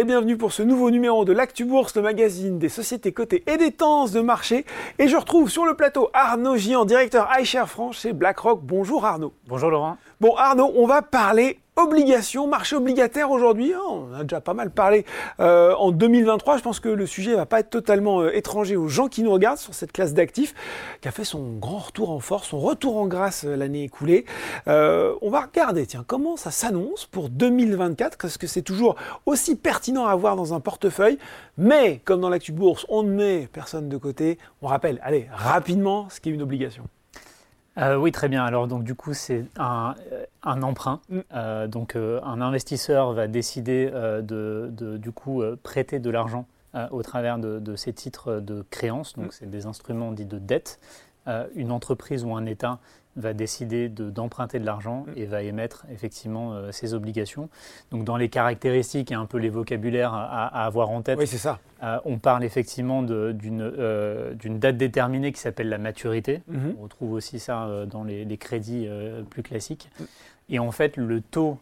et bienvenue pour ce nouveau numéro de l'Actu Bourse, le magazine des sociétés cotées et des tendances de marché. Et je retrouve sur le plateau Arnaud Gian, directeur iShare France chez BlackRock. Bonjour Arnaud. Bonjour Laurent. Bon Arnaud, on va parler obligations, marché obligataire aujourd'hui, hein, on a déjà pas mal parlé euh, en 2023. Je pense que le sujet va pas être totalement euh, étranger aux gens qui nous regardent sur cette classe d'actifs qui a fait son grand retour en force, son retour en grâce euh, l'année écoulée. on va regarder, tiens, comment ça s'annonce pour 2024 Parce que c'est toujours aussi pertinent à avoir dans un portefeuille. Mais comme dans l'actu bourse, on ne met personne de côté. On rappelle, allez, rapidement, ce qui est une obligation. Oui, très bien. Alors, donc, du coup, c'est un, un, emprunt. Mm. Euh, donc, euh, un investisseur va décider de, du coup, prêter de l'argent au travers de, de, ces titres de créance. Donc, mm. c'est des instruments dits de dette. une entreprise ou un État va décider d'emprunter de, l'argent mm. et va émettre effectivement euh, ses obligations. Donc dans les caractéristiques et un peu les vocabulaires à, avoir en tête, oui, ça. Euh, on parle effectivement euh, d'une date déterminée qui s'appelle la maturité. Mm-hmm. On retrouve aussi ça dans les, les crédits plus classiques. Mm. Et en fait, le taux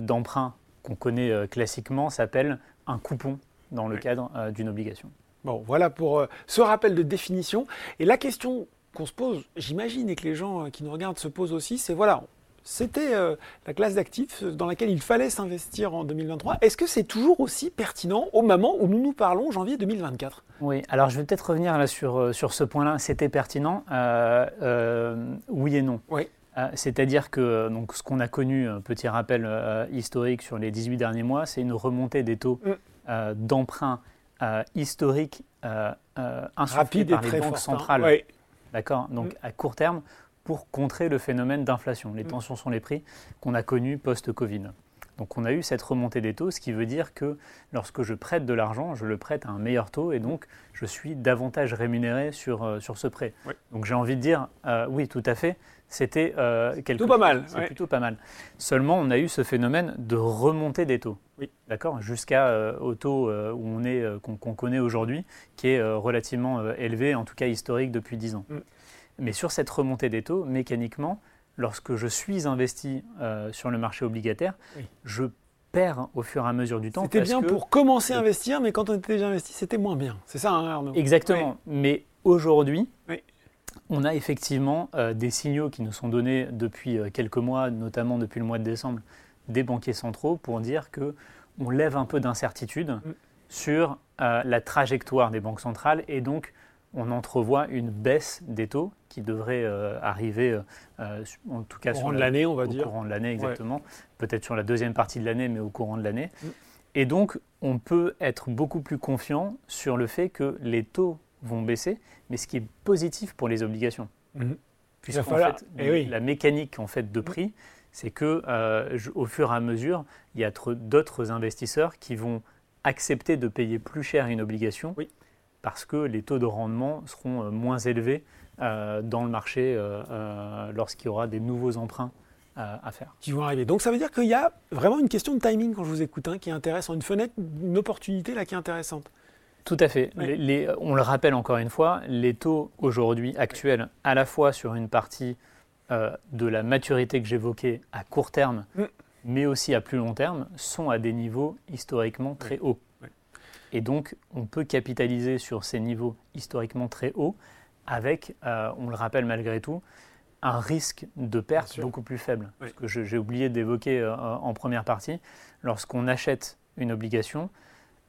d'emprunt qu'on connaît classiquement s'appelle un coupon dans le cadre d'une obligation. Bon, voilà pour ce rappel de définition. Et la question qu'on se pose, j'imagine, et que les gens euh, qui nous regardent se posent aussi, c'est voilà, c'était euh, la classe d'actifs dans laquelle il fallait s'investir en 2023. Est-ce que c'est toujours aussi pertinent au moment où nous nous parlons, janvier 2024 Oui, alors je vais peut-être revenir là sur, euh, sur ce point-là. C'était pertinent Oui et non. Oui. C'est-à-dire que donc, ce qu'on a connu, petit rappel historique sur les 18 derniers mois, c'est une remontée des taux mm. d'emprunt historique rapide et par les banques hein. centrales. Oui D'accord Donc mm. à court terme, pour contrer le phénomène d'inflation, les mm. tensions sur les prix qu'on a connues post-Covid. Donc on a eu cette remontée des taux, ce qui veut dire que lorsque je prête de l'argent, je le prête à un meilleur taux et donc je suis davantage rémunéré sur, euh, sur ce prêt. Donc j'ai envie de dire, euh, oui, tout à fait, c'était euh, quelque pas mal. C'est plutôt pas mal. Seulement, on a eu ce phénomène de remontée des taux. Oui. D'accord? Jusqu'au taux où on est, qu'on connaît aujourd'hui, qui est relativement élevé, en tout cas historique depuis 10 ans. Mm. Mais sur cette remontée des taux, mécaniquement, lorsque je suis investi euh, sur le marché obligataire, je perds au fur et à mesure du temps. C'était bien pour commencer à investir, mais quand on était déjà investi, c'était moins bien. C'est ça, hein, Arnaud? Exactement. Mais aujourd'hui, on a effectivement euh, des signaux qui nous sont donnés depuis euh, quelques mois, notamment depuis le mois de décembre, des banquiers centraux pour dire que on lève un peu d'incertitude mm. sur la trajectoire des banques centrales et donc on entrevoit une baisse des taux qui devrait euh, arriver, euh, euh, en tout cas au courant de l'année, on va au dire. courant de l'année, exactement. Peut-être sur la deuxième partie de l'année, mais au courant de l'année. Mm. Et donc, on peut être beaucoup plus confiant sur le fait que les taux vont baisser, mais ce qui est positif pour les obligations. Mm Puisqu'en fait, eh la mécanique en fait, de prix, c'est que au fur et à mesure, il y a d'autres investisseurs qui vont accepter de payer plus cher une obligation oui parce que les taux de rendement seront euh, moins élevés euh, dans le marché euh, lorsqu'il y aura des nouveaux emprunts à faire. Qui vont arriver. Donc ça veut dire qu'il y a vraiment une question de timing quand je vous écoute, hein, qui est intéressante, une fenêtre, une opportunité là qui est intéressante. Tout à fait. on le rappelle encore une fois, les taux aujourd'hui actuels, à la fois sur une partie de la maturité que j'évoquais à court terme, mm. mais aussi à plus long terme, sont à des niveaux historiquement très hauts. Et donc, on peut capitaliser sur ces niveaux historiquement très hauts avec, euh, on le rappelle malgré tout, un risque de perte beaucoup plus faible. Ce que j'ai oublié d'évoquer euh, en première partie, lorsqu'on achète une obligation,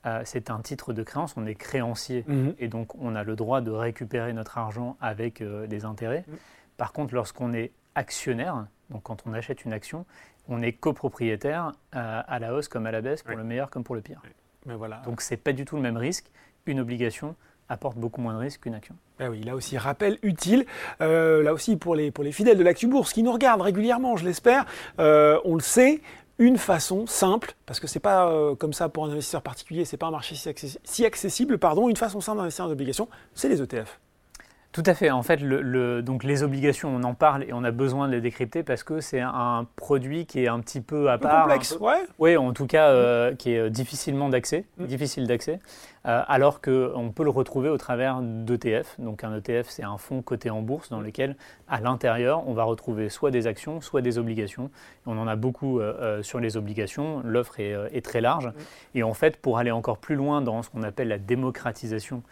euh, c'est un titre de créance, on est créancier mhm. et donc on a le droit de récupérer notre argent avec des intérêts. Mhm. Par contre, lorsqu'on est actionnaire, donc quand on achète une action, on est copropriétaire à la hausse comme à la baisse, pour le meilleur comme pour le pire. voilà. Donc ce n'est pas du tout le même risque. Une obligation apporte beaucoup moins de risques qu'une action. Ben oui, là aussi, rappel utile. Euh, là aussi, pour les, pour les fidèles de l'Actu Bourse qui nous regardent régulièrement, je l'espère, euh, on le sait, une façon simple, parce que c'est pas euh, comme ça pour un investisseur particulier, c'est pas un marché si, accessible, pardon, une façon simple d'investir en obligations, c'est les ETF. Tout à fait. En fait, le, donc les obligations, on en parle et on a besoin de les décrypter parce que c'est un produit qui est un petit peu à part. Complexe, ouais. Oui, en tout cas, euh, qui est difficilement d'accès, mm. difficile d'accès, euh, alors qu'on peut le retrouver au travers d'ETF. Donc un ETF, c'est un fonds coté en bourse dans lequel, à l'intérieur, on va retrouver soit des actions, soit des obligations. On en a beaucoup euh, sur les obligations. L'offre est, est, très large. Mm. Et en fait, pour aller encore plus loin dans ce qu'on appelle la démocratisation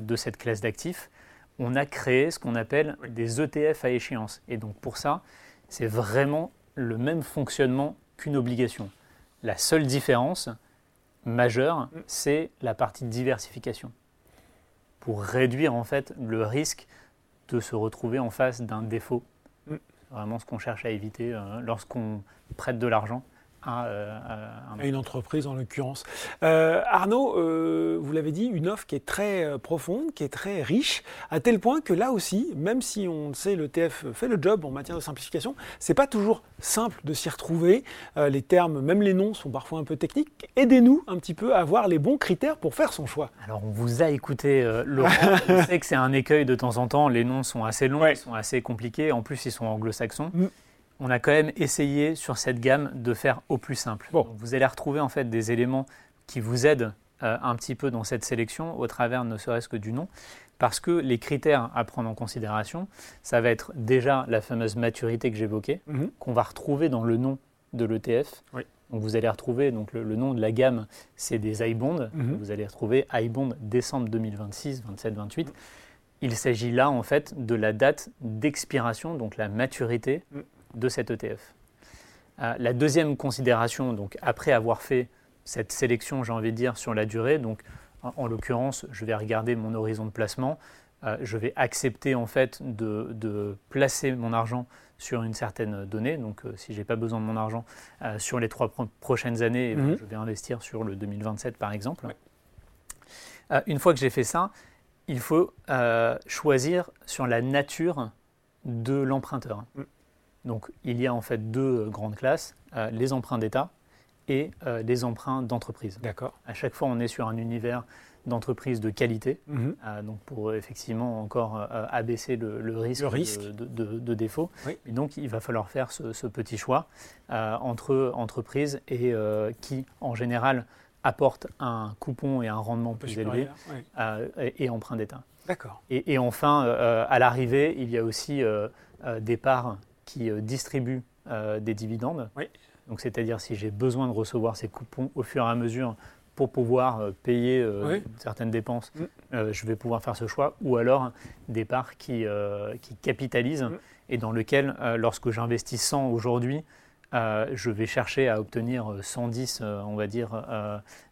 de cette classe d'actifs, on a créé ce qu'on appelle des ETF à échéance. Et donc pour ça, c'est vraiment le même fonctionnement qu'une obligation. La seule différence majeure, mm. c'est la partie diversification. Pour réduire en fait le risque de se retrouver en face d'un défaut. Mm. C'est vraiment ce qu'on cherche à éviter euh, lorsqu'on prête de l'argent euh, à, une entreprise en l'occurrence. Euh, Arnaud, euh, vous l'avez dit, une offre qui est très profonde, qui est très riche, à tel point que là aussi, même si on sait le TF fait le job en matière de simplification, c'est pas toujours simple de s'y retrouver. les termes, même les noms, sont parfois un peu techniques. Aidez-nous un petit peu à voir les bons critères pour faire son choix. Alors on vous a écouté, Laurent. on sait que c'est un écueil de temps en temps. Les noms sont assez longs, ils sont assez compliqués. En plus, ils sont anglo-saxons. Mm on a quand même essayé sur cette gamme de faire au plus simple. vous allez retrouver en fait des éléments qui vous aident euh, un petit peu dans cette sélection au travers ne serait-ce que du nom, parce que les critères à prendre en considération, ça va être déjà la fameuse maturité que j'évoquais, mhm. qu'on va retrouver dans le nom de l'ETF. Donc vous allez retrouver donc le, nom de la gamme, c'est des iBonds. Mhm. Vous allez retrouver iBond décembre 2026, 27, 28. Il s'agit là en fait de la date d'expiration, donc la maturité mhm de cet ETF. Euh, la deuxième considération, donc après avoir fait cette sélection, j'ai envie de dire, sur la durée, donc en, l'occurrence, je vais regarder mon horizon de placement, euh, je vais accepter en fait de, placer mon argent sur une certaine donnée. Donc, euh, si je n'ai pas besoin de mon argent sur les trois prochaines années, eh mhm. je vais investir sur le 2027 par exemple. une fois que j'ai fait ça, il faut choisir sur la nature de l'emprunteur. Mm. Donc il y a en fait deux grandes classes, euh, les emprunts d'État et euh, les emprunts d'entreprise. D'accord. À chaque fois, on est sur un univers d'entreprise de qualité, mhm. euh, donc pour effectivement encore abaisser le, risque, De, défaut. Et donc il va falloir faire ce, petit choix entre entreprises et qui, en général, apporte un coupon et un rendement plus élevé et, emprunt d'État. D'accord. Et, et, enfin, à l'arrivée, il y a aussi des parts qui euh, distribue euh, des dividendes. Donc, c'est-à-dire si j'ai besoin de recevoir ces coupons au fur et à mesure pour pouvoir euh, payer certaines dépenses, mm. je vais pouvoir faire ce choix. Ou alors des parts qui, qui capitalisent mm. et dans lequel, lorsque j'investis 100 aujourd'hui, je vais chercher à obtenir 110, on va dire,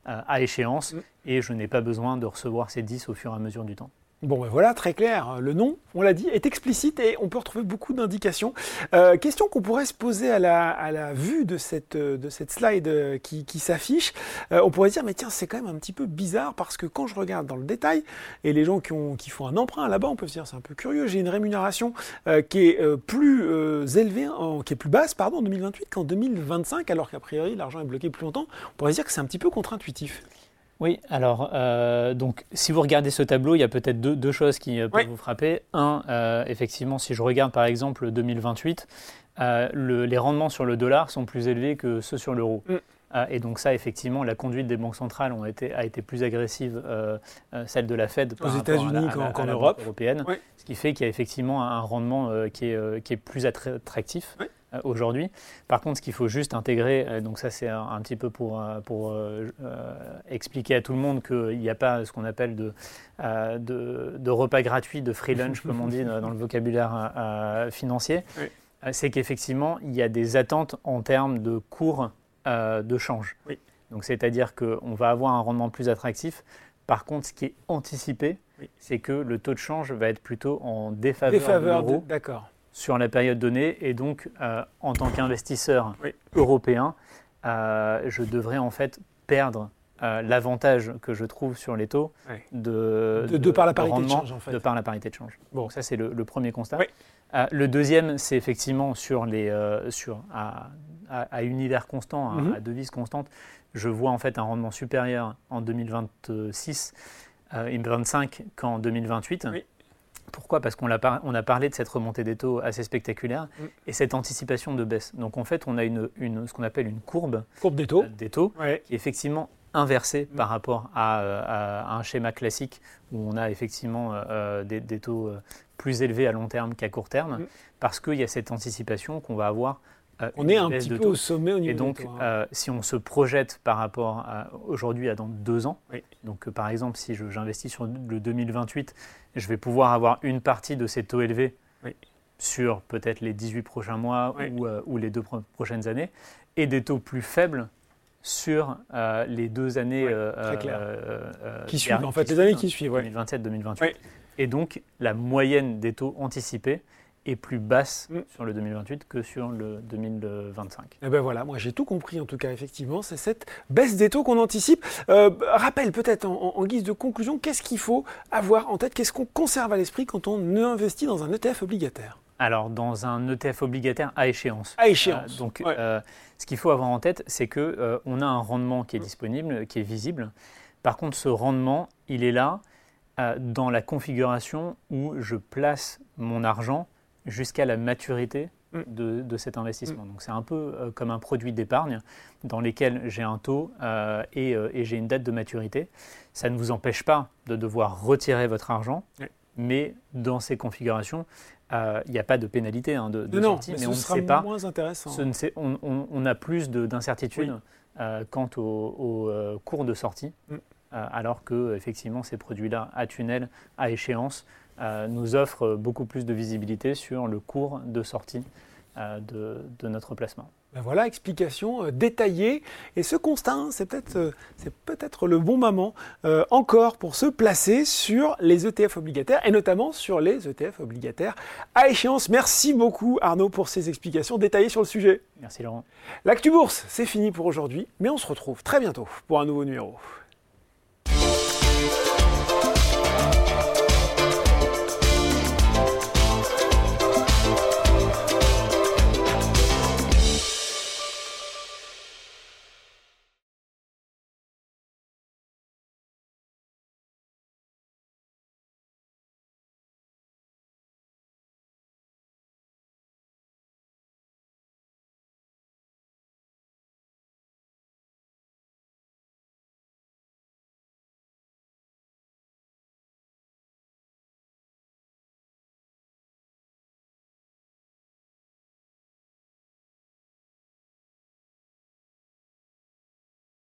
à échéance, mm. et je n'ai pas besoin de recevoir ces 10 au fur et à mesure du temps. Bon, ben voilà, très clair. Le nom, on l'a dit, est explicite et on peut retrouver beaucoup d'indications. Euh, question qu'on pourrait se poser à la, vue de cette, de cette slide euh, qui, qui s'affiche. Euh, on pourrait dire, mais tiens, c'est quand même un petit peu bizarre parce que quand je regarde dans le détail, et les gens qui, ont, qui font un emprunt là-bas, on peut se dire, c'est un peu curieux, j'ai une rémunération qui est plus élevée, qui est plus basse, pardon, en 2028 qu'en 2025, alors qu'a priori, l'argent est bloqué plus longtemps. On pourrait dire que c'est un petit peu contre-intuitif. Oui, alors, euh, donc, si vous regardez ce tableau, il y a peut-être deux, choses qui euh, peuvent vous frapper. Un, euh, effectivement, si je regarde par exemple 2028, les rendements sur le dollar sont plus élevés que ceux sur l'euro. Mm. et donc ça, effectivement, la conduite des banques centrales ont été, a été plus agressive, celle de la Fed aux États-Unis qu'en Europe européenne, ce qui fait qu'il y a effectivement un rendement qui, est, qui est plus attractif. Aujourd'hui. Par contre, ce qu'il faut juste intégrer, euh, donc ça c'est un, petit peu pour, euh, expliquer à tout le monde qu'il n'y a pas ce qu'on appelle de, de, repas gratuits, de free lunch, comme on dit dans le vocabulaire financier, c'est qu'effectivement, il y a des attentes en termes de cours de change. Donc c'est-à-dire qu'on va avoir un rendement plus attractif. Par contre, ce qui est anticipé, c'est que le taux de change va être plutôt en défaveur, défaveur de l'euro. D'accord sur la période donnée. Et donc, euh, en tant qu'investisseur européen, euh, je devrais en fait perdre euh, l'avantage que je trouve sur les taux de, de, par la parité de change. En fait. De par la parité de change. Bon. ça, c'est le, premier constat. le deuxième, c'est effectivement sur les, sur, à, à, univers constant, à, mhm. à, devise constante, je vois en fait un rendement supérieur en 2026 et 2025 qu'en 2028. Pourquoi? Parce qu'on a, on a parlé de cette remontée des taux assez spectaculaire Mm. et cette anticipation de baisse. Donc en fait, on a une, une- ce qu'on appelle une courbe Courbe des taux. euh, des taux Ouais. qui est effectivement inversée Mm. par rapport à, euh, à un schéma classique où on a effectivement euh, des, des taux plus élevés à long terme qu'à court terme, Mm. parce qu'il y a cette anticipation qu'on va avoir On une est un petit peu taux. au sommet au niveau Et donc, des taux. hein. euh, si on se projette par rapport à aujourd'hui à dans deux ans, Oui. donc euh, par exemple, si j'investis sur le 2028, je vais pouvoir avoir une partie de ces taux élevés Oui. sur peut-être les 18 prochains mois Oui. ou, euh, ou les deux pro- prochaines années, et des taux plus faibles sur euh, les deux années Oui, euh, euh, euh, qui suivent, en fait, les années qui suivent. ouais. 2027-2028. Oui. Et donc, la moyenne des taux anticipés est plus basse Mm. sur le 2028 que sur le 2025. Eh ben voilà, moi j'ai tout compris en tout cas, effectivement, c'est cette baisse des taux qu'on anticipe. Euh, rappel peut-être en, guise de conclusion, qu'est-ce qu'il faut avoir en tête, qu'est-ce qu'on conserve à l'esprit quand on investit dans un ETF obligataire? Alors, dans un ETF obligataire à échéance. À échéance. Euh, donc, Ouais. euh, ce qu'il faut avoir en tête, c'est que euh, on a un rendement qui est disponible, qui est visible. Par contre, ce rendement, il est là dans la configuration où je place mon argent jusqu'à la maturité Mm. de, de cet investissement. Donc, c'est un peu euh, comme un produit d'épargne dans lequel j'ai un taux euh, et, euh, et j'ai une date de maturité. Ça ne vous empêche pas de devoir retirer votre argent, mais dans ces configurations, il n'y a pas de pénalité hein, de, de non, sortie, mais, mais ce on ne sera sait pas moins intéressant. ce ne sait- on, on- on a plus de- d'incertitudes Oui. quant au, au, cours de sortie, Mm. Euh, alors que effectivement ces produits-là à tunnel, à échéance, euh, nous offrent beaucoup plus de visibilité sur le cours de sortie euh, de, de notre placement. Ben voilà, explication euh, détaillée. Et ce constat, hein, c'est peut-être euh, peut-être le bon moment euh, encore pour se placer sur les ETF obligataires et notamment sur les ETF obligataires à échéance. Merci beaucoup Arnaud pour ces explications détaillées sur le sujet. Merci Laurent. L'actu bourse, c'est fini pour aujourd'hui, mais on se retrouve très bientôt pour un nouveau numéro. Thank you.